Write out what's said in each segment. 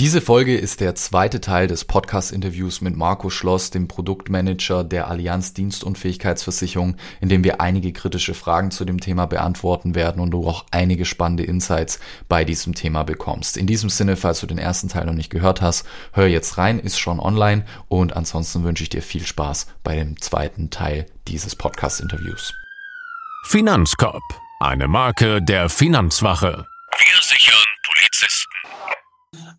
Diese Folge ist der zweite Teil des Podcast-Interviews mit Marco Schloss, dem Produktmanager der Allianz Dienstunfähigkeitsversicherung, in dem wir einige kritische Fragen zu dem Thema beantworten werden und du auch einige spannende Insights bei diesem Thema bekommst. In diesem Sinne, falls du den ersten Teil noch nicht gehört hast, hör jetzt rein, ist schon online und ansonsten wünsche ich dir viel Spaß bei dem zweiten Teil dieses Podcast-Interviews. Finanzkorb, eine Marke der Finanzwache.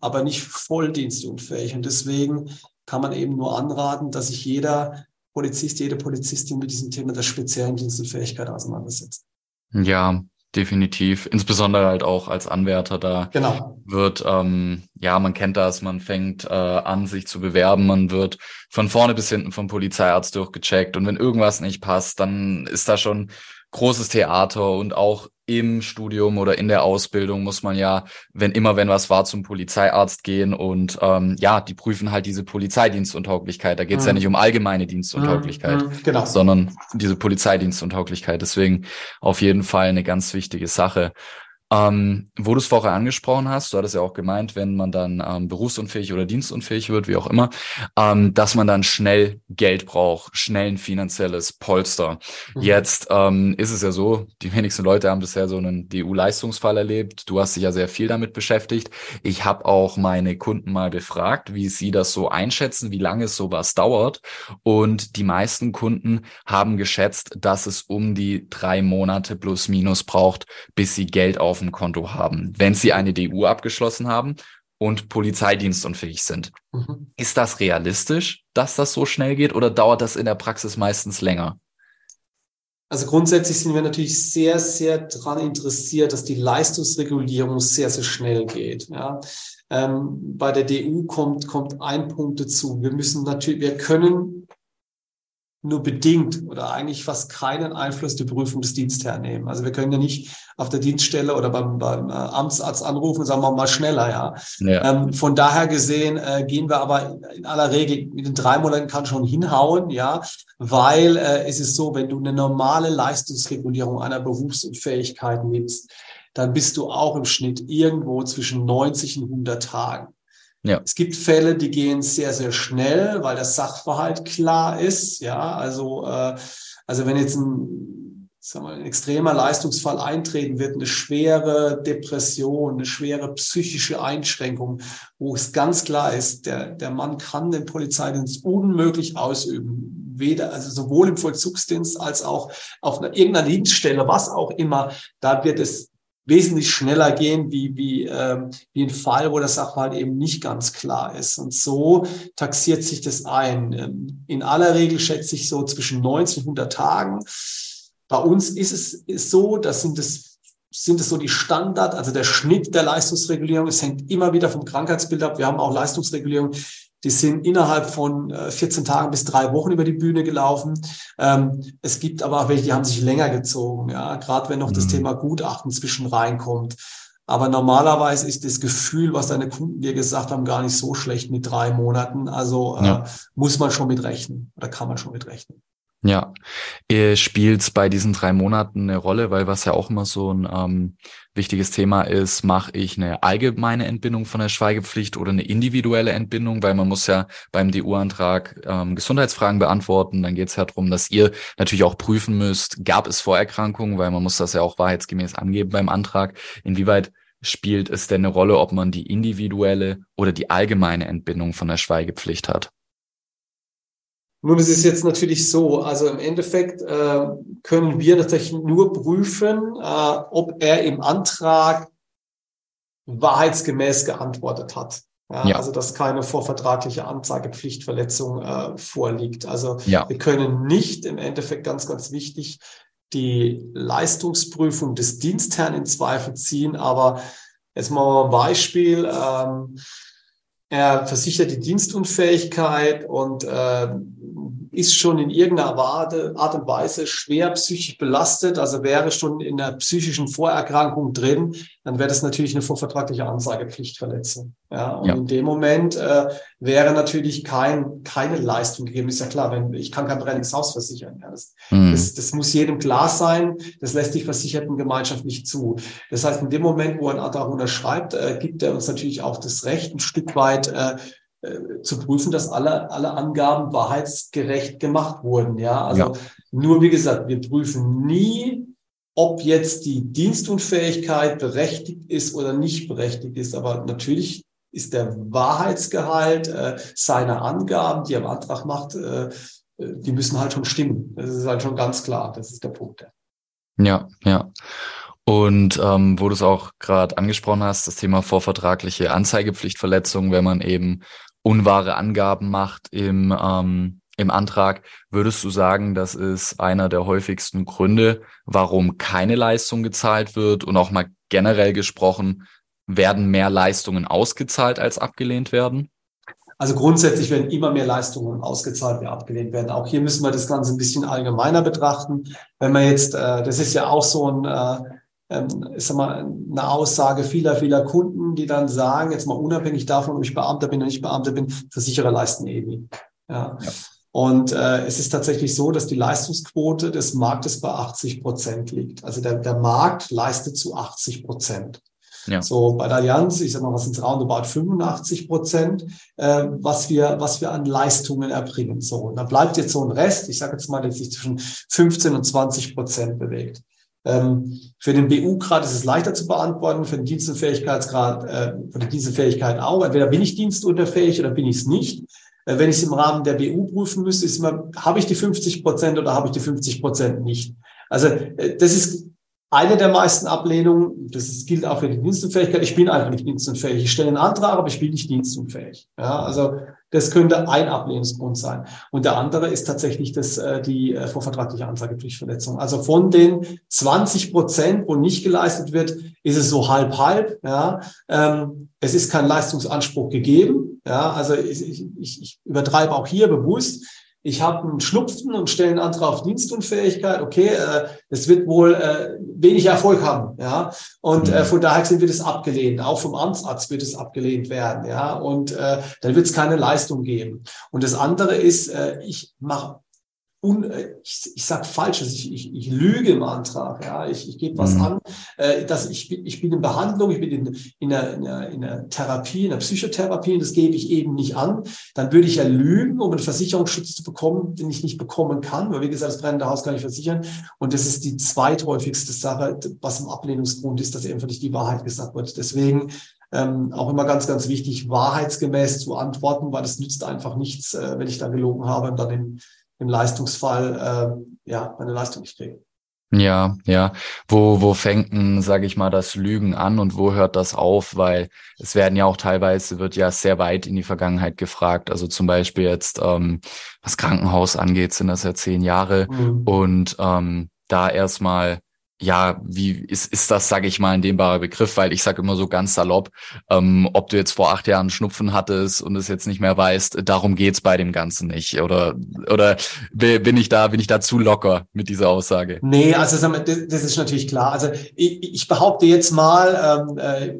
Aber nicht voll dienstunfähig. Und deswegen kann man eben nur anraten, dass sich jeder Polizist, jede Polizistin mit diesem Thema der speziellen Dienstunfähigkeit auseinandersetzt. Ja, definitiv. Insbesondere halt auch als Anwärter da genau. wird, ähm, ja, man kennt das, man fängt äh, an, sich zu bewerben, man wird von vorne bis hinten vom Polizeiarzt durchgecheckt und wenn irgendwas nicht passt, dann ist da schon großes Theater und auch im Studium oder in der Ausbildung muss man ja, wenn immer wenn was war, zum Polizeiarzt gehen und ähm, ja, die prüfen halt diese Polizeidienstuntauglichkeit. Da geht es mhm. ja nicht um allgemeine Dienstuntauglichkeit, mhm. genau. sondern diese Polizeidienstuntauglichkeit. Deswegen auf jeden Fall eine ganz wichtige Sache. Ähm, wo du es vorher angesprochen hast, du hattest ja auch gemeint, wenn man dann ähm, berufsunfähig oder dienstunfähig wird, wie auch immer, ähm, dass man dann schnell Geld braucht, schnell ein finanzielles Polster. Mhm. Jetzt ähm, ist es ja so, die wenigsten Leute haben bisher so einen DU-Leistungsfall erlebt. Du hast dich ja sehr viel damit beschäftigt. Ich habe auch meine Kunden mal befragt, wie sie das so einschätzen, wie lange es sowas dauert. Und die meisten Kunden haben geschätzt, dass es um die drei Monate plus minus braucht, bis sie Geld auf dem Konto haben, wenn sie eine DU abgeschlossen haben und polizeidienstunfähig sind. Mhm. Ist das realistisch, dass das so schnell geht oder dauert das in der Praxis meistens länger? Also grundsätzlich sind wir natürlich sehr, sehr daran interessiert, dass die Leistungsregulierung sehr, sehr schnell geht. Ja. Ähm, bei der DU kommt, kommt ein Punkt dazu. Wir müssen natürlich, wir können nur bedingt oder eigentlich fast keinen Einfluss die Prüfung des Dienstherrn nehmen. Also wir können ja nicht auf der Dienststelle oder beim, beim äh, Amtsarzt anrufen und sagen wir mal schneller, ja. ja. Ähm, von daher gesehen äh, gehen wir aber in aller Regel mit den drei Monaten kann schon hinhauen, ja, weil äh, es ist so, wenn du eine normale Leistungsregulierung einer Berufsunfähigkeit nimmst, dann bist du auch im Schnitt irgendwo zwischen 90 und 100 Tagen. Ja. Es gibt Fälle, die gehen sehr, sehr schnell, weil der Sachverhalt klar ist. Ja, also, äh, also wenn jetzt ein, sagen wir, ein extremer Leistungsfall eintreten wird, eine schwere Depression, eine schwere psychische Einschränkung, wo es ganz klar ist, der, der Mann kann den Polizeidienst unmöglich ausüben. Weder, also sowohl im Vollzugsdienst als auch auf einer, irgendeiner Dienststelle, was auch immer, da wird es wesentlich schneller gehen wie, wie, ähm, wie ein Fall, wo das Sachverhalt eben nicht ganz klar ist. Und so taxiert sich das ein. Ähm, in aller Regel schätze ich so zwischen 90 und 100 Tagen. Bei uns ist es ist so, das sind es sind es so die Standard, also der Schnitt der Leistungsregulierung. Es hängt immer wieder vom Krankheitsbild ab. Wir haben auch Leistungsregulierung, die sind innerhalb von 14 äh, Tagen bis drei Wochen über die Bühne gelaufen. Ähm, es gibt aber auch welche, die haben sich länger gezogen, ja, gerade wenn noch mhm. das Thema Gutachten zwischen reinkommt. Aber normalerweise ist das Gefühl, was deine Kunden dir gesagt haben, gar nicht so schlecht mit drei Monaten. Also äh, ja. muss man schon mit rechnen oder kann man schon mit rechnen. Ja, spielt bei diesen drei Monaten eine Rolle, weil was ja auch immer so ein ähm, wichtiges Thema ist, mache ich eine allgemeine Entbindung von der Schweigepflicht oder eine individuelle Entbindung, weil man muss ja beim DU-Antrag ähm, Gesundheitsfragen beantworten. Dann geht es ja darum, dass ihr natürlich auch prüfen müsst, gab es Vorerkrankungen, weil man muss das ja auch wahrheitsgemäß angeben beim Antrag. Inwieweit spielt es denn eine Rolle, ob man die individuelle oder die allgemeine Entbindung von der Schweigepflicht hat? Nun, es ist jetzt natürlich so, also im Endeffekt äh, können wir natürlich nur prüfen, äh, ob er im Antrag wahrheitsgemäß geantwortet hat. Ja, ja. Also dass keine vorvertragliche Anzeigepflichtverletzung äh, vorliegt. Also ja. wir können nicht im Endeffekt ganz, ganz wichtig die Leistungsprüfung des Dienstherrn in Zweifel ziehen. Aber jetzt mal ein Beispiel. Ähm, er versichert die Dienstunfähigkeit und äh, ist schon in irgendeiner Art und Weise schwer psychisch belastet, also wäre schon in einer psychischen Vorerkrankung drin, dann wäre das natürlich eine vorvertragliche Ansagepflichtverletzung. Ja, und ja. in dem Moment äh, wäre natürlich kein, keine Leistung gegeben. Ist ja klar, wenn ich kann kein brennendes Haus versichern. Ja, das, mhm. das, das muss jedem klar sein. Das lässt die Versichertengemeinschaft nicht zu. Das heißt, in dem Moment, wo ein Antrag unterschreibt, äh, gibt er uns natürlich auch das Recht, ein Stück weit äh, äh, zu prüfen, dass alle, alle Angaben wahrheitsgerecht gemacht wurden. Ja, also ja. nur wie gesagt, wir prüfen nie, ob jetzt die Dienstunfähigkeit berechtigt ist oder nicht berechtigt ist. Aber natürlich ist der Wahrheitsgehalt äh, seiner Angaben, die er im Antrag macht, äh, die müssen halt schon stimmen. Das ist halt schon ganz klar. Das ist der Punkt. Ja, ja. Und ähm, wo du es auch gerade angesprochen hast, das Thema vorvertragliche Anzeigepflichtverletzung, wenn man eben unwahre Angaben macht im, ähm, im Antrag, würdest du sagen, das ist einer der häufigsten Gründe, warum keine Leistung gezahlt wird und auch mal generell gesprochen, werden mehr Leistungen ausgezahlt als abgelehnt werden? Also grundsätzlich werden immer mehr Leistungen ausgezahlt, wie abgelehnt werden. Auch hier müssen wir das Ganze ein bisschen allgemeiner betrachten. Wenn man jetzt, äh, das ist ja auch so ein, äh, ich sag mal, eine Aussage vieler, vieler Kunden, die dann sagen, jetzt mal unabhängig davon, ob ich Beamter bin oder nicht Beamter bin, Versicherer leisten eh nie. Ja. ja. Und äh, es ist tatsächlich so, dass die Leistungsquote des Marktes bei 80 Prozent liegt. Also der, der Markt leistet zu 80 Prozent. Ja. So bei der Allianz, ich sag mal, was sind roundabout 85 Prozent, äh, was wir, was wir an Leistungen erbringen. So, und da bleibt jetzt so ein Rest, ich sage jetzt mal, der sich zwischen 15 und 20 Prozent bewegt. Ähm, für den BU-Grad ist es leichter zu beantworten, für den Dienstunfähigkeitsgrad, äh, für die Dienstfähigkeit auch. Entweder bin ich dienstunterfähig oder bin ich es nicht. Äh, wenn ich es im Rahmen der BU prüfen müsste, ist immer, habe ich die 50 Prozent oder habe ich die 50 Prozent nicht? Also äh, das ist eine der meisten Ablehnungen, das gilt auch für die Dienstunfähigkeit, ich bin einfach nicht dienstunfähig. Ich stelle einen Antrag, aber ich bin nicht dienstunfähig. Ja, also das könnte ein Ablehnungsgrund sein. Und der andere ist tatsächlich das, äh, die äh, vorvertragliche Anzeigepflichtverletzung. Also von den 20 Prozent, wo nicht geleistet wird, ist es so halb-halb. Ja. Ähm, es ist kein Leistungsanspruch gegeben. Ja, also ich, ich, ich übertreibe auch hier bewusst ich habe einen Schnupfen und stelle einen Antrag auf Dienstunfähigkeit, okay, äh, das wird wohl äh, wenig Erfolg haben, ja. Und äh, mhm. von daher wird es abgelehnt. Auch vom Amtsarzt wird es abgelehnt werden, ja. Und äh, dann wird es keine Leistung geben. Und das andere ist, äh, ich mache un, äh, ich, ich sage falsch, also ich, ich, ich lüge im Antrag, ja, ich, ich gebe was mhm. an, äh, dass ich, ich bin in Behandlung, ich bin in, in, einer, in, einer, in einer Therapie, in einer Psychotherapie, und das gebe ich eben nicht an, dann würde ich ja lügen, um einen Versicherungsschutz zu bekommen, den ich nicht bekommen kann, weil wie gesagt, das brennende Haus kann ich versichern und das ist die zweithäufigste Sache, was im Ablehnungsgrund ist, dass einfach nicht die Wahrheit gesagt wird. Deswegen ähm, auch immer ganz, ganz wichtig, wahrheitsgemäß zu antworten, weil das nützt einfach nichts, äh, wenn ich da gelogen habe und dann in im Leistungsfall äh, ja meine Leistung nicht kriege. Ja, ja. Wo, wo fängt denn, sage ich mal, das Lügen an und wo hört das auf? Weil es werden ja auch teilweise, wird ja sehr weit in die Vergangenheit gefragt. Also zum Beispiel jetzt, ähm, was Krankenhaus angeht, sind das ja zehn Jahre. Mhm. Und ähm, da erstmal ja, wie ist, ist das, sage ich mal, ein dehnbarer Begriff, weil ich sage immer so ganz salopp, ähm, ob du jetzt vor acht Jahren Schnupfen hattest und es jetzt nicht mehr weißt, darum geht's bei dem Ganzen nicht. Oder oder bin ich da, bin ich da zu locker mit dieser Aussage? Nee, also das ist natürlich klar. Also ich, ich behaupte jetzt mal, ähm, äh,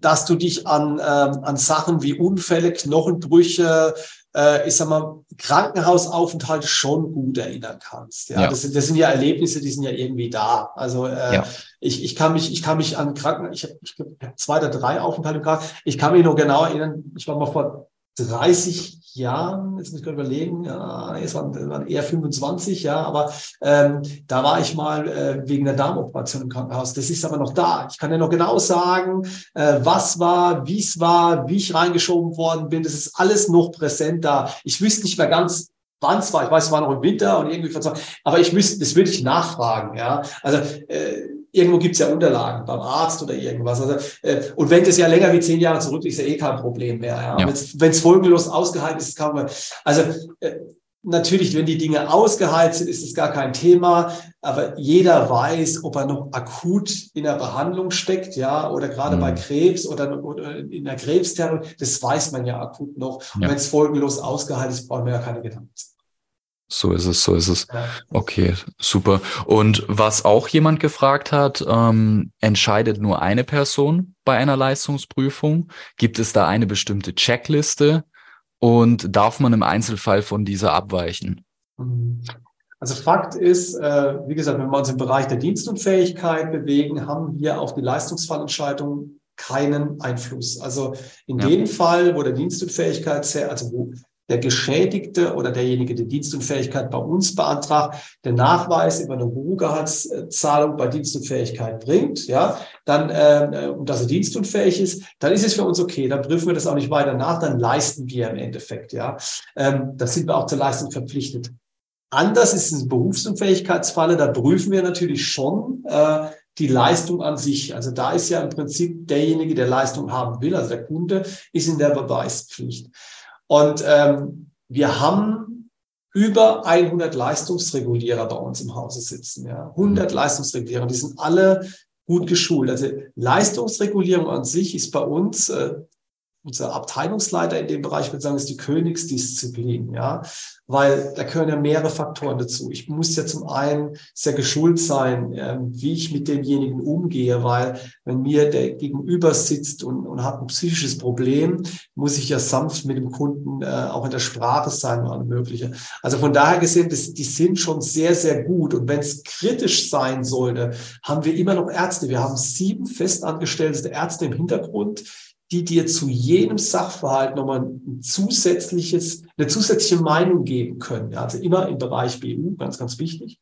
dass du dich an, ähm, an Sachen wie Unfälle, Knochenbrüche, äh, ich sag mal, Krankenhausaufenthalt schon gut erinnern kannst. Ja, ja. Das, sind, das sind ja Erlebnisse, die sind ja irgendwie da. Also äh, ja. ich, ich kann mich, ich kann mich an Kranken, ich habe ich hab zwei oder drei Aufenthalte im Krankenhaus. Ich kann mich noch genau erinnern, ich war mal vor 30 Jahren, jetzt muss ich gerade überlegen, ja, es waren, waren eher 25, ja, aber ähm, da war ich mal äh, wegen der Darmoperation im Krankenhaus. Das ist aber noch da. Ich kann ja noch genau sagen, äh, was war, wie es war, wie ich reingeschoben worden bin. Das ist alles noch präsent da. Ich wüsste nicht mehr ganz, wann es war. Ich weiß, es war noch im Winter und irgendwie, aber ich müsste, das würde ich nachfragen, ja. Also äh, irgendwo gibt es ja Unterlagen beim Arzt oder irgendwas. Also, äh, und wenn das ja länger wie zehn Jahre zurück ist, ist ja eh kein Problem mehr. Ja? ja. Wenn es folgenlos ausgehalten ist, kann man. Also äh, natürlich, wenn die Dinge ausgeheilt sind, ist es gar kein Thema. Aber jeder weiß, ob er noch akut in der Behandlung steckt, ja, oder gerade mhm. bei Krebs oder, oder, in der Krebstherapie. Das weiß man ja akut noch. Ja. Und wenn es folgenlos ausgeheilt ist, brauchen wir ja keine Gedanken. So ist es, so ist es. Okay, super. Und was auch jemand gefragt hat, ähm, entscheidet nur eine Person bei einer Leistungsprüfung? Gibt es da eine bestimmte Checkliste? Und darf man im Einzelfall von dieser abweichen? Also Fakt ist, äh, wie gesagt, wenn wir uns im Bereich der Dienstunfähigkeit bewegen, haben wir auf die Leistungsfallentscheidung keinen Einfluss. Also in ja. dem Fall, wo der Dienstunfähigkeit, also wo der Geschädigte oder derjenige, der Dienstunfähigkeit bei uns beantragt, der Nachweis über eine Ruhegehaltszahlung bei Dienstunfähigkeit bringt, ja, dann, äh, und dass er dienstunfähig ist, dann ist es für uns okay, dann prüfen wir das auch nicht weiter nach, dann leisten wir im Endeffekt, ja. Ähm, da sind wir auch zur Leistung verpflichtet. Anders ist es ein Berufsunfähigkeitsfalle, da prüfen wir natürlich schon, äh, die Leistung an sich. Also da ist ja im Prinzip derjenige, der Leistung haben will, also der Kunde, ist in der Beweispflicht. Und ähm, wir haben über 100 Leistungsregulierer bei uns im Hause sitzen. Ja. 100 mhm. Leistungsregulierer, die sind alle gut geschult. Also Leistungsregulierung an sich ist bei uns äh, unser Abteilungsleiter in dem Bereich würde sagen, ist die Königsdisziplin, ja, weil da gehören ja mehrere Faktoren dazu. Ich muss ja zum einen sehr geschult sein, äh, wie ich mit demjenigen umgehe, weil wenn mir der Gegenüber sitzt und, und hat ein psychisches Problem, muss ich ja sanft mit dem Kunden äh, auch in der Sprache sein und alles Mögliche. Also von daher gesehen, das, die sind schon sehr, sehr gut. Und wenn es kritisch sein sollte, haben wir immer noch Ärzte. Wir haben sieben festangestellte Ärzte im Hintergrund, die dir zu jedem Sachverhalt nochmal ein zusätzliches, eine zusätzliche Meinung geben können. Also immer im Bereich BU, ganz, ganz wichtig.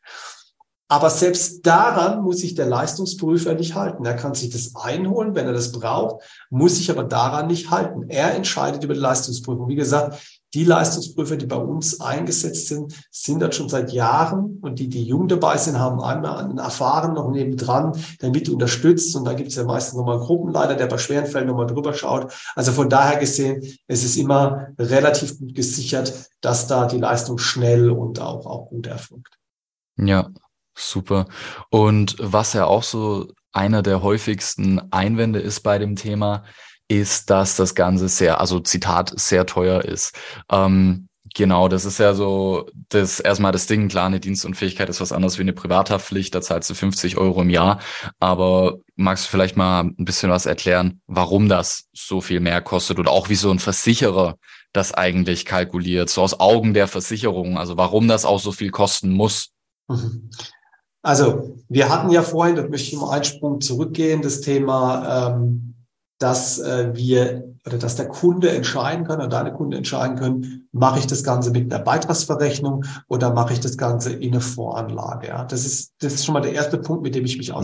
Aber selbst daran muss sich der Leistungsprüfer nicht halten. Er kann sich das einholen, wenn er das braucht, muss sich aber daran nicht halten. Er entscheidet über die Leistungsprüfung. Wie gesagt, die Leistungsprüfer, die bei uns eingesetzt sind, sind das schon seit Jahren und die, die jung dabei sind, haben einmal einen Erfahren noch nebendran, der mit unterstützt und da gibt es ja meistens nochmal einen Gruppenleiter, der bei schweren Fällen nochmal drüber schaut. Also von daher gesehen, es ist immer relativ gut gesichert, dass da die Leistung schnell und auch, auch gut erfolgt. Ja, super. Und was ja auch so einer der häufigsten Einwände ist bei dem Thema, ist, dass das Ganze sehr, also Zitat, sehr teuer ist. Ähm, genau, das ist ja so, das erstmal das Ding, klar, eine Dienstunfähigkeit ist was anderes wie eine Privathaftpflicht, da zahlst du 50 Euro im Jahr. Aber magst du vielleicht mal ein bisschen was erklären, warum das so viel mehr kostet oder auch wie so ein Versicherer das eigentlich kalkuliert, so aus Augen der Versicherung, also warum das auch so viel kosten muss? Also, wir hatten ja vorhin, da möchte ich mal einen Sprung zurückgehen, das Thema ähm, dass äh, wir oder dass der Kunde entscheiden kann oder deine Kunden entscheiden können, mache ich das Ganze mit einer Beitragsverrechnung oder mache ich das Ganze in eine Voranlage. Ja? Das ist das ist schon mal der erste Punkt, mit dem ich mich mhm.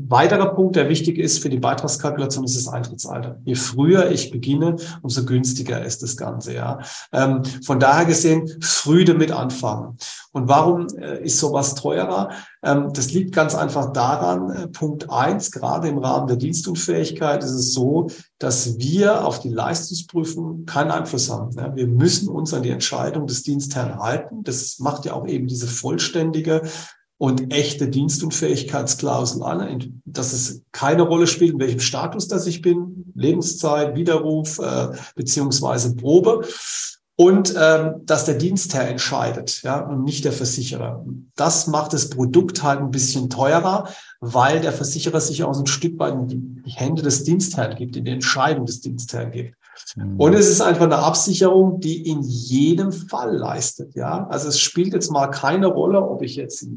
Weiterer Punkt, der wichtig ist für die Beitragskalkulation, ist das Eintrittsalter. Je früher ich beginne, umso günstiger ist das Ganze. Ja, ähm, von daher gesehen früh damit anfangen. Und warum äh, ist sowas teurer? Ähm, das liegt ganz einfach daran. Äh, Punkt eins: Gerade im Rahmen der Dienstunfähigkeit ist es so, dass wir auf die Leistungsprüfung keinen Einfluss haben. Ja, wir müssen uns an die Entscheidung des Dienstherrn halten. Das macht ja auch eben diese vollständige und echte Dienstunfähigkeitsklausel an, dass es keine Rolle spielt, in welchem Status das ich bin, Lebenszeit, Widerruf äh, beziehungsweise Probe und ähm, dass der Dienstherr entscheidet, ja, und nicht der Versicherer. Das macht das Produkt halt ein bisschen teurer, weil der Versicherer sich auch so ein Stück weit in die, Hände des Dienstherrn gibt, in die Entscheidung des Dienstherrn gibt. Mhm. Und es ist einfach eine Absicherung, die in jedem Fall leistet, ja. Also es spielt jetzt mal keine Rolle, ob ich jetzt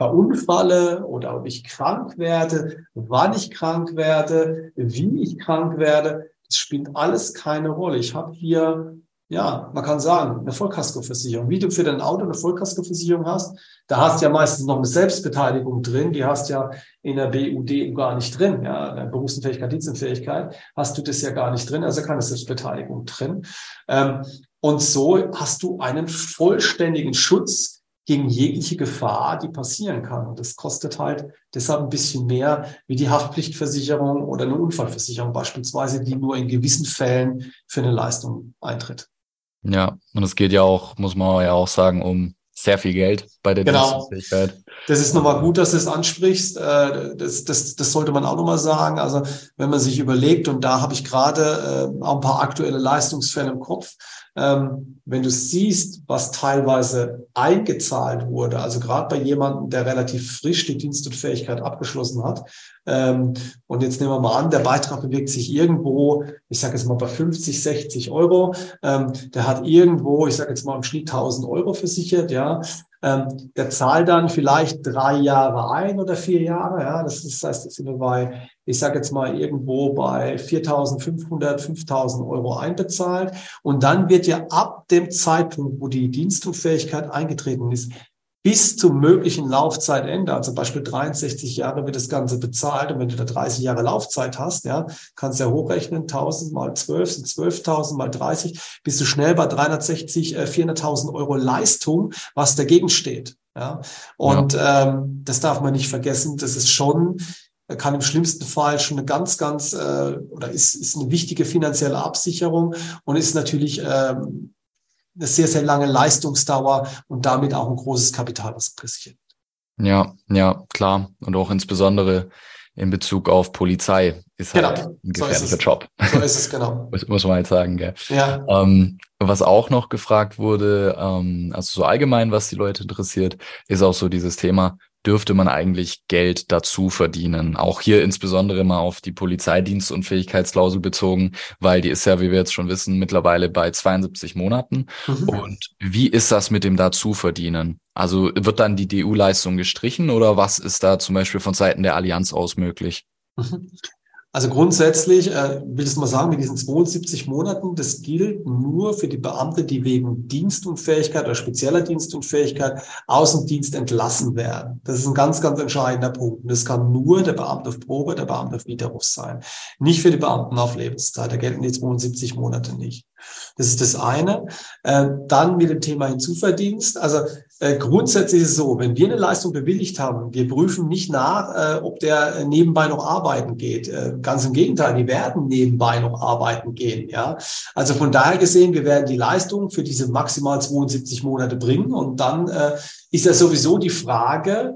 verunfalle oder ob ich krank werde, wann ich krank werde, wie ich krank werde. Das spielt alles keine Rolle. Ich habe hier, ja, man kann sagen, eine Vollkaskoversicherung. Wie du für dein Auto eine Vollkaskoversicherung hast, da hast du ja meistens noch eine Selbstbeteiligung drin. Die hast ja in der BUD gar nicht drin. Ja, in der Berufsunfähigkeit, Dienstunfähigkeit hast du das ja gar nicht drin. Also keine Selbstbeteiligung drin. Ähm, und so hast du einen vollständigen Schutz gegen jegliche Gefahr, die passieren kann. Und das kostet halt deshalb ein bisschen mehr wie die Haftpflichtversicherung oder eine Unfallversicherung beispielsweise, die nur in gewissen Fällen für eine Leistung eintritt. Ja, und es geht ja auch, muss man ja auch sagen, um sehr viel Geld bei der genau. Das ist nochmal gut, dass du es ansprichst. Äh, das, das, das sollte man auch nochmal sagen. Also wenn man sich überlegt, und da habe ich gerade äh, auch ein paar aktuelle Leistungsfälle im Kopf, ähm, wenn du siehst, was teilweise eingezahlt wurde, also gerade bei jemandem, der relativ frisch die Dienst und Fähigkeit abgeschlossen hat, ähm, und jetzt nehmen wir mal an, der Beitrag bewegt sich irgendwo, ich sage jetzt mal bei 50, 60 Euro, ähm, der hat irgendwo, ich sage jetzt mal im Schnitt 1000 Euro versichert, ja, ähm, der zahlt dann vielleicht drei Jahre ein oder vier Jahre. Ja, das, ist, das heißt, jetzt sind wir bei, ich sage jetzt mal irgendwo bei 4.500, 5.000 Euro einbezahlt. Und dann wird ja ab dem Zeitpunkt, wo die Dienstunfähigkeit eingetreten ist, bis zum möglichen Laufzeitende, also Beispiel 63 Jahre wird das Ganze bezahlt und wenn du da 30 Jahre Laufzeit hast, ja, kannst du ja hochrechnen, 1000 mal 12 sind 12.000 mal 30, bist du schnell bei 360, äh, 400.000 Euro Leistung, was dagegen steht. Ja, und ja. Ähm, das darf man nicht vergessen, das ist schon kann im schlimmsten Fall schon eine ganz, ganz äh, oder ist, ist eine wichtige finanzielle Absicherung und ist natürlich ähm, eine sehr, sehr lange Leistungsdauer und damit auch ein großes Kapital, was riskiert. Ja, ja, klar. Und auch insbesondere in Bezug auf Polizei ist halt genau. ein gefährlicher so Job. So ist es, genau. muss, muss man halt sagen, gell. Ja. Ähm, was auch noch gefragt wurde, ähm, also so allgemein, was die Leute interessiert, ist auch so dieses Thema, dürfte man eigentlich Geld dazu verdienen. Auch hier insbesondere mal auf die Polizeidienstunfähigkeitsklausel bezogen, weil die ist ja, wie wir jetzt schon wissen, mittlerweile bei 72 Monaten. Mhm. Und wie ist das mit dem dazu verdienen? Also wird dann die DU-Leistung gestrichen oder was ist da zum Beispiel von Seiten der Allianz aus möglich? Also grundsätzlich, äh, will ich mal sagen, mit diesen 72 Monaten, das gilt nur für die Beamte, die wegen Dienstunfähigkeit oder spezieller Dienstunfähigkeit aus dem Dienst entlassen werden. Das ist ein ganz, ganz entscheidender Punkt. Und das kann nur der Beamte auf Probe, der Beamte auf Widerruf sein. Nicht für die Beamten auf Lebenszeit. Da gelten die 72 Monate nicht. Das ist das eine. Äh, dann mit dem Thema Hinzuverdienst. Also äh, grundsätzlich ist es so, wenn wir eine Leistung bewilligt haben, wir prüfen nicht nach, äh, ob der nebenbei noch arbeiten geht. Ganz im Gegenteil, die werden nebenbei noch arbeiten gehen. Ja, also von daher gesehen, wir werden die Leistung für diese maximal 72 Monate bringen und dann ist ja sowieso die Frage,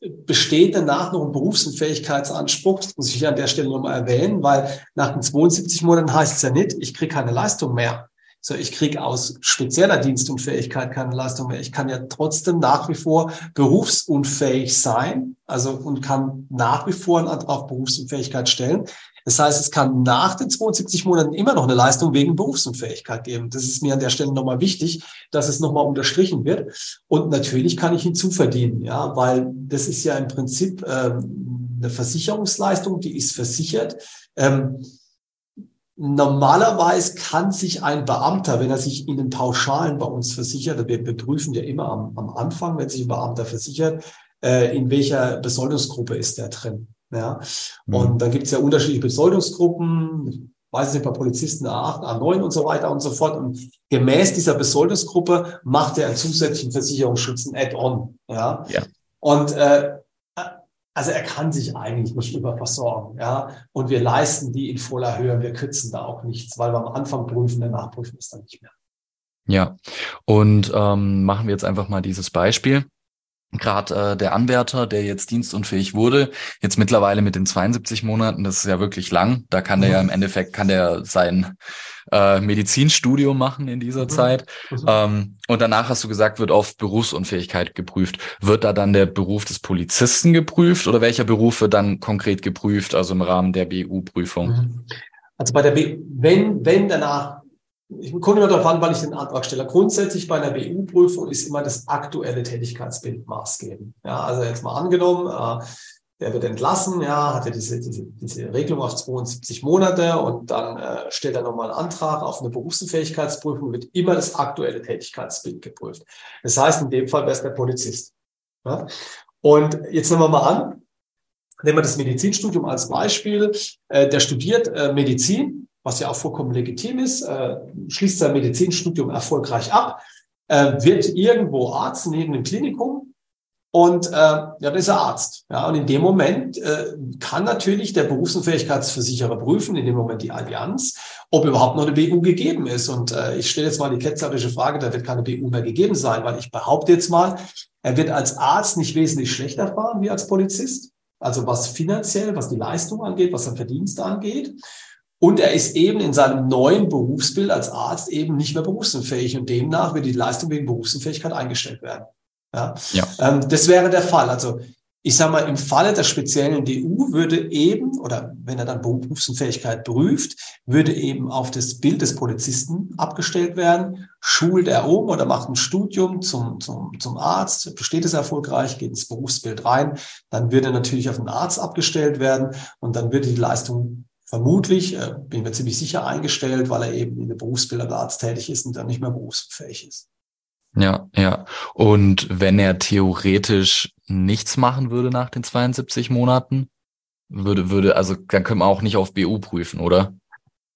besteht danach noch ein Berufsunfähigkeitsanspruch. Das muss ich an der Stelle nochmal erwähnen, weil nach den 72 Monaten heißt es ja nicht, ich kriege keine Leistung mehr. So, ich kriege aus spezieller Dienstunfähigkeit keine Leistung mehr. Ich kann ja trotzdem nach wie vor berufsunfähig sein, also und kann nach wie vor einen Antrag auf Berufsunfähigkeit stellen. Das heißt, es kann nach den 72 Monaten immer noch eine Leistung wegen Berufsunfähigkeit geben. Das ist mir an der Stelle nochmal wichtig, dass es nochmal unterstrichen wird. Und natürlich kann ich hinzuverdienen, ja, weil das ist ja im Prinzip ähm, eine Versicherungsleistung, die ist versichert. Ähm, Normalerweise kann sich ein Beamter, wenn er sich in den Pauschalen bei uns versichert, wir, wir prüfen ja immer am, am Anfang, wenn sich ein Beamter versichert, äh, in welcher Besoldungsgruppe ist er drin. Ja? Mhm. Und dann gibt es ja unterschiedliche Besoldungsgruppen, weiß nicht, bei Polizisten A8, A9 und so weiter und so fort. Und gemäß dieser Besoldungsgruppe macht er einen zusätzlichen Versicherungsschutz, ein Add-on. Ja? ja. Und äh, also er kann sich eigentlich nicht überversorgen, ja. Und wir leisten die in voller Höhe, wir kürzen da auch nichts, weil wir am Anfang prüfen, danach prüfen es dann nicht mehr. Ja, und ähm, machen wir jetzt einfach mal dieses Beispiel gerade äh, der Anwärter, der jetzt dienstunfähig wurde, jetzt mittlerweile mit den 72 Monaten, das ist ja wirklich lang, da kann der ja im Endeffekt, kann der sein äh, Medizinstudium machen in dieser mhm. Zeit. Mhm. Ähm, und danach hast du gesagt, wird auf Berufsunfähigkeit geprüft. Wird da dann der Beruf des Polizisten geprüft oder welcher Beruf wird dann konkret geprüft, also im Rahmen der BU-Prüfung? Mhm. Also bei der B, wenn, wenn danach ich komme immer darauf an, wann ich den Antrag stelle. Grundsätzlich bei einer BU-Prüfung ist immer das aktuelle Tätigkeitsbild maßgebend. Ja, also jetzt mal angenommen, äh, der wird entlassen, ja, hat ja diese, diese, diese Regelung auf 72 Monate und dann äh, stellt er nochmal einen Antrag auf eine Berufsunfähigkeitsprüfung, wird immer das aktuelle Tätigkeitsbild geprüft. Das heißt, in dem Fall wäre es der Polizist. Ja? Und jetzt nehmen wir mal an, nehmen wir das Medizinstudium als Beispiel. Äh, der studiert äh, Medizin was ja auch vollkommen legitim ist, äh, schließt sein Medizinstudium erfolgreich ab, äh, wird irgendwo Arzt neben dem Klinikum und äh, ja, dann ist er Arzt. Ja, und in dem Moment kann natürlich der Berufsunfähigkeitsversicherer prüfen, in dem Moment die Allianz, ob überhaupt noch eine BU gegeben ist. Und ich stelle jetzt mal die ketzerische Frage, da wird keine BU mehr gegeben sein, weil ich behaupte jetzt mal, er wird als Arzt nicht wesentlich schlechter fahren wie als Polizist. Also was finanziell, was die Leistung angeht, was sein Verdienst angeht. Und er ist eben in seinem neuen Berufsbild als Arzt eben nicht mehr berufsunfähig und demnach wird die Leistung wegen Berufsunfähigkeit eingestellt werden. Ja. ja. Ähm, das wäre der Fall. Also ich sage mal, im Falle der speziellen DU würde eben, oder wenn er dann Berufsunfähigkeit prüft, würde eben auf das Bild des Polizisten abgestellt werden, schult er um oder macht ein Studium zum, zum, zum Arzt, besteht es erfolgreich, geht ins Berufsbild rein, dann würde natürlich auf den Arzt abgestellt werden und dann würde die Leistung vermutlich, äh, bin mir ziemlich sicher, eingestellt, weil er eben in der Berufsbild als Arzt tätig ist und dann nicht mehr berufsfähig ist. Ja, ja. Und wenn er theoretisch nichts machen würde nach den 72 Monaten, würde, würde, also dann können wir auch nicht auf BU prüfen, oder?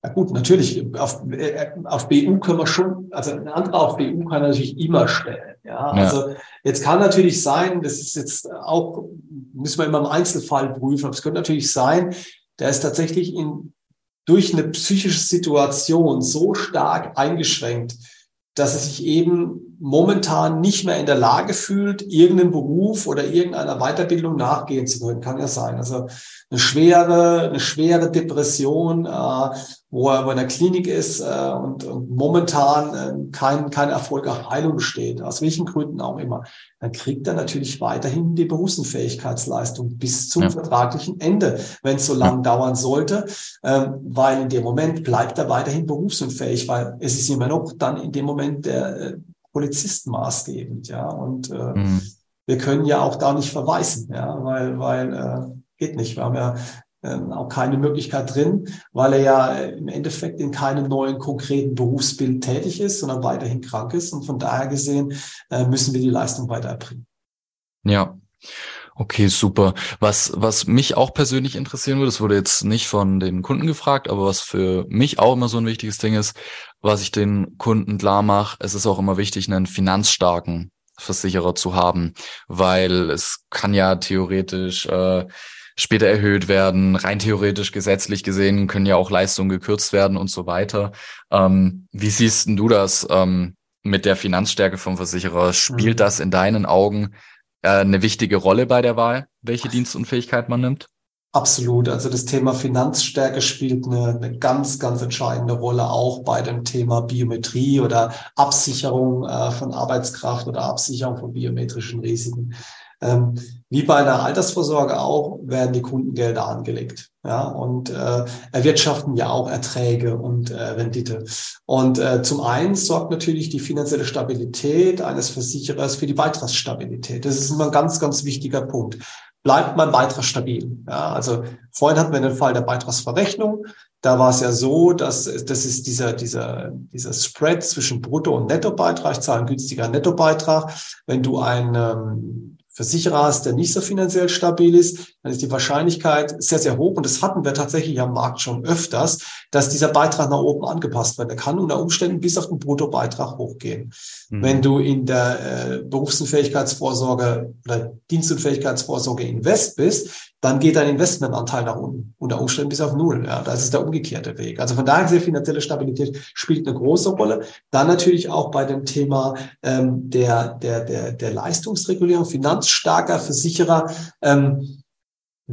Ja gut, natürlich. Auf, äh, auf BU können wir schon, also ein anderer auf BU kann natürlich immer stellen. Ja, ja, also jetzt kann natürlich sein, das ist jetzt auch, müssen wir immer im Einzelfall prüfen, aber es könnte natürlich sein, der ist tatsächlich in, durch eine psychische Situation so stark eingeschränkt, dass er sich eben momentan nicht mehr in der Lage fühlt, irgendeinen Beruf oder irgendeiner Weiterbildung nachgehen zu können. Kann ja sein. Also eine schwere, eine schwere Depression, äh, wo er in der Klinik ist äh, und, und momentan äh, kein, kein Erfolg auf Heilung besteht, aus welchen Gründen auch immer, dann kriegt er natürlich weiterhin die Berufsunfähigkeitsleistung bis zum ja. vertraglichen Ende, wenn es so lang ja. dauern sollte, äh, weil in dem Moment bleibt er weiterhin berufsunfähig, weil es ist immer noch dann in dem Moment der äh, Polizist maßgebend, ja, und äh, mhm. wir können ja auch da nicht verweisen, ja, weil, weil äh, geht nicht. Wir haben ja ähm, auch keine Möglichkeit drin, weil er ja im Endeffekt in keinem neuen konkreten Berufsbild tätig ist, sondern weiterhin krank ist. Und von daher gesehen äh, müssen wir die Leistung weiter erbringen. Ja. Okay, super. Was, was mich auch persönlich interessieren würde, das wurde jetzt nicht von den Kunden gefragt, aber was für mich auch immer so ein wichtiges Ding ist, was ich den Kunden klar mache, es ist auch immer wichtig, einen finanzstarken Versicherer zu haben, weil es kann ja theoretisch äh, später erhöht werden. Rein theoretisch gesetzlich gesehen können ja auch Leistungen gekürzt werden und so weiter. Ähm, wie siehst du das ähm, mit der Finanzstärke vom Versicherer? Spielt mhm. das in deinen Augen eine wichtige Rolle bei der Wahl, welche Dienstunfähigkeit man nimmt? Absolut. Also das Thema Finanzstärke spielt eine, eine ganz, ganz entscheidende Rolle auch bei dem Thema Biometrie oder Absicherung äh, von Arbeitskraft oder Absicherung von biometrischen Risiken. Ähm, wie bei einer Altersvorsorge auch werden die Kundengelder angelegt. Ja, und äh, erwirtschaften ja auch Erträge und äh, Rendite. Und äh, zum einen sorgt natürlich die finanzielle Stabilität eines Versicherers für die Beitragsstabilität. Das ist immer ein ganz, ganz wichtiger Punkt. Bleibt mein Beitrag stabil? Ja, also vorhin hatten wir den Fall der Beitragsverrechnung. Da war es ja so, dass das ist dieser, dieser, dieser Spread zwischen Brutto- und Nettobeitrag. Ich zahle einen günstiger Nettobeitrag. Wenn du ein ähm, Versicherer hast, der nicht so finanziell stabil ist, dann ist die Wahrscheinlichkeit sehr, sehr hoch. Und das hatten wir tatsächlich am Markt schon öfters, dass dieser Beitrag nach oben angepasst wird. Der kann unter Umständen bis auf den Bruttobeitrag hochgehen. Mhm. Wenn du in der äh, Berufsunfähigkeitsvorsorge oder Dienstunfähigkeitsvorsorge invest bist, dann geht dein Investmentanteil nach unten, unter Umständen bis auf Null. Ja, das ist der umgekehrte Weg. Also von daher gesehen, finanzielle Stabilität spielt eine große Rolle. Dann natürlich auch bei dem Thema ähm, der, der, der, der Leistungsregulierung, finanzstarker Versicherer ähm,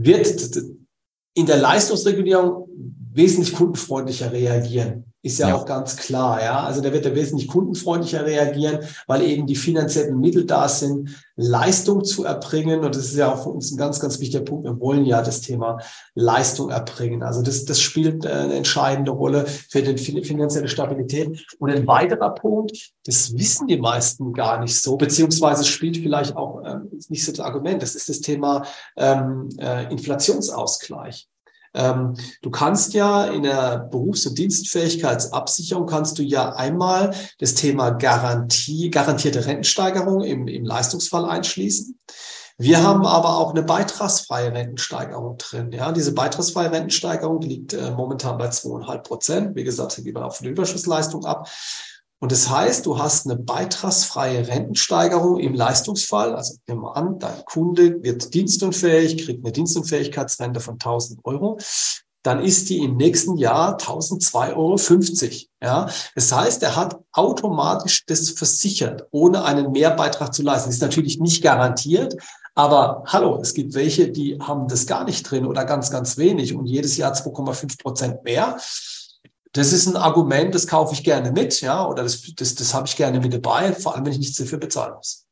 wird in der Leistungsregulierung wesentlich kundenfreundlicher reagieren. Ist ja, ja, auch ganz klar, ja. Also da wird er wesentlich kundenfreundlicher reagieren, weil eben die finanziellen Mittel da sind, Leistung zu erbringen. Und das ist ja auch für uns ein ganz, ganz wichtiger Punkt. Wir wollen ja das Thema Leistung erbringen. Also das, das spielt äh, eine entscheidende Rolle für die finanzielle Stabilität. Und ein weiterer Punkt, das wissen die meisten gar nicht so, beziehungsweise spielt vielleicht auch äh, nicht so das Argument. Das ist das Thema ähm, äh, Inflationsausgleich. Ähm, du kannst ja in der Berufs- und Dienstfähigkeitsabsicherung kannst du ja einmal das Thema Garantie, garantierte Rentensteigerung im, im Leistungsfall einschließen. Wir haben aber auch eine beitragsfreie Rentensteigerung drin. Ja, diese beitragsfreie Rentensteigerung liegt äh, momentan bei zweieinhalb Prozent. Wie gesagt, sie geben auch von der Überschussleistung ab. Und das heißt, du hast eine beitragsfreie Rentensteigerung im Leistungsfall. Also nehmen wir an, dein Kunde wird dienstunfähig, kriegt eine Dienstunfähigkeitsrente von 1000 Euro. Dann ist die im nächsten Jahr 1002,50 Euro. Ja, das heißt, er hat automatisch das versichert, ohne einen Mehrbeitrag zu leisten. Ist natürlich nicht garantiert, Aber hallo, es gibt welche, die haben das gar nicht drin oder ganz, ganz wenig und jedes Jahr 2,5 Prozent mehr. Das ist ein Argument, das kaufe ich gerne mit, ja, oder das, das, das habe ich gerne mit dabei, vor allem wenn ich nichts dafür bezahlen muss.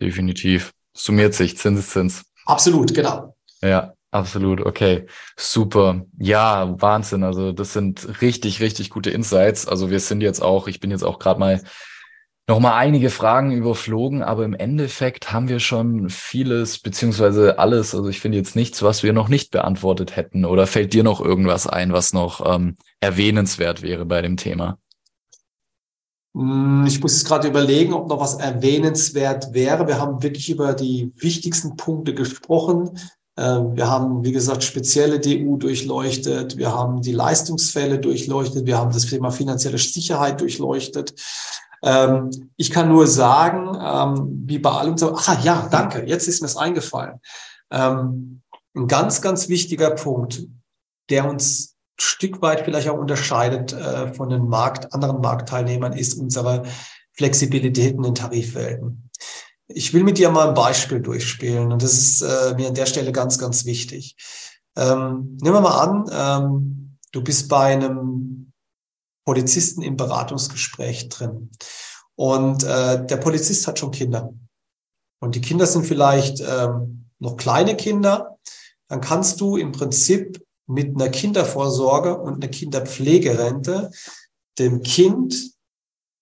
Definitiv. Summiert sich, Zinseszins. Absolut, genau. Ja, absolut. Okay, super. Ja, Wahnsinn. Also das sind richtig, richtig gute Insights. Also wir sind jetzt auch, ich bin jetzt auch gerade mal nochmal einige Fragen überflogen, aber im Endeffekt haben wir schon vieles beziehungsweise alles. Also ich finde jetzt nichts, was wir noch nicht beantwortet hätten. Oder fällt dir noch irgendwas ein, was noch ähm, erwähnenswert wäre bei dem Thema? Hm, ich muss jetzt gerade überlegen, ob noch was erwähnenswert wäre. Wir haben wirklich über die wichtigsten Punkte gesprochen. Ähm, wir haben, wie gesagt, spezielle DU durchleuchtet. Wir haben die Leistungsfälle durchleuchtet. Wir haben das Thema finanzielle Sicherheit durchleuchtet. Ähm, ich kann nur sagen, ähm, wie bei allem so, ach ja, danke, jetzt ist mir es eingefallen. Ähm, ein ganz, ganz wichtiger Punkt, der uns ein Stück weit vielleicht auch unterscheidet äh, von den Markt, anderen Marktteilnehmern, ist unsere Flexibilität in den Tarifwelten. Ich will mit dir mal ein Beispiel durchspielen und das ist äh, mir an der Stelle ganz, ganz wichtig. Ähm, nehmen wir mal an, ähm, du bist bei einem Polizisten im Beratungsgespräch drin. Und äh, der Polizist hat schon Kinder. Und die Kinder sind vielleicht ähm, noch kleine Kinder. Dann kannst du im Prinzip mit einer Kindervorsorge und einer Kinderpflegerente dem Kind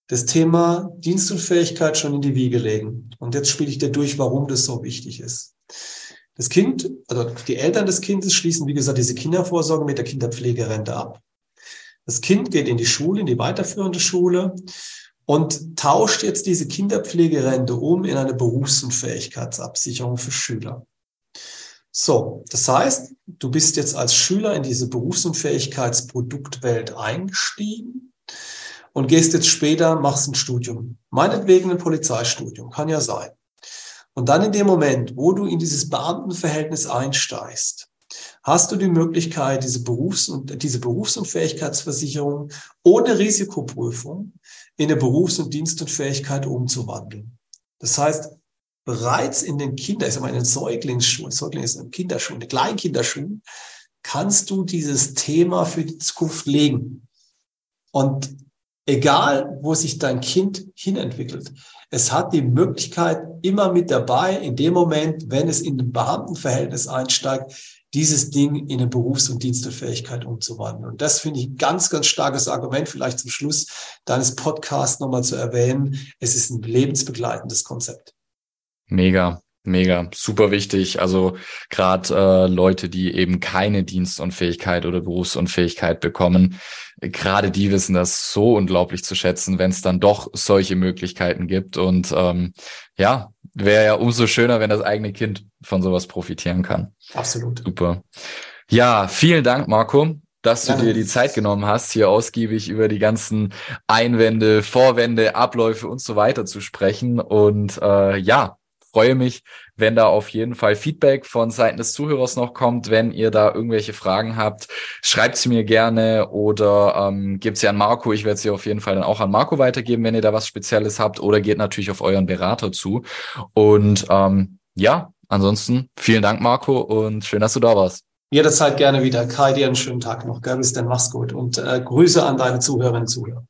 das Thema Dienstunfähigkeit schon in die Wiege legen. Und jetzt spiele ich dir durch, warum das so wichtig ist. Das Kind, also die Eltern des Kindes schließen, wie gesagt, diese Kindervorsorge mit der Kinderpflegerente ab. Das Kind geht in die Schule, in die weiterführende Schule und tauscht jetzt diese Kinderpflegerente um in eine Berufsunfähigkeitsabsicherung für Schüler. So, das heißt, du bist jetzt als Schüler in diese Berufsunfähigkeitsproduktwelt eingestiegen und gehst jetzt später, machst ein Studium. Meinetwegen ein Polizeistudium, kann ja sein. Und dann in dem Moment, wo du in dieses Beamtenverhältnis einsteigst, hast du die Möglichkeit, diese Berufs- und diese Berufsunfähigkeitsversicherung ohne Risikoprüfung in eine Berufs- und Dienstunfähigkeit umzuwandeln. Das heißt, bereits in den Kinder, ich sag mal in den Säuglingsschulen, Säugling ist in Kinderschuhen, in Kleinkinderschuhen, kannst du dieses Thema für die Zukunft legen. Und egal, wo sich dein Kind hinentwickelt, es hat die Möglichkeit immer mit dabei, in dem Moment, wenn es in ein Beamtenverhältnis einsteigt, dieses Ding in eine Berufs- und Dienstefähigkeit umzuwandeln. Und das finde ich ein ganz, ganz starkes Argument, vielleicht zum Schluss deines Podcasts nochmal zu erwähnen. Es ist ein lebensbegleitendes Konzept. Mega. Mega, super wichtig. Also gerade äh, Leute, die eben keine Dienstunfähigkeit oder Berufsunfähigkeit bekommen, gerade die wissen das so unglaublich zu schätzen, wenn es dann doch solche Möglichkeiten gibt. Und ähm, ja, wäre ja umso schöner, wenn das eigene Kind von sowas profitieren kann. Absolut. Super. Ja, vielen Dank, Marco dass du dir die Zeit genommen hast, hier ausgiebig über die ganzen Einwände, Vorwände, Abläufe und so weiter zu sprechen. Und äh, ja, freue mich, wenn da auf jeden Fall Feedback von Seiten des Zuhörers noch kommt. Wenn ihr da irgendwelche Fragen habt, schreibt sie mir gerne oder ähm, gebt sie an Marco. Ich werde sie auf jeden Fall dann auch an Marco weitergeben, wenn ihr da was Spezielles habt oder geht natürlich auf euren Berater zu. Und ähm, ja, ansonsten vielen Dank, Marco, und schön, dass du da warst. Jederzeit gerne wieder. Kai, dir einen schönen Tag noch. Gell? Bis dann, mach's gut. Und äh, Grüße an deine Zuhörerinnen und Zuhörer.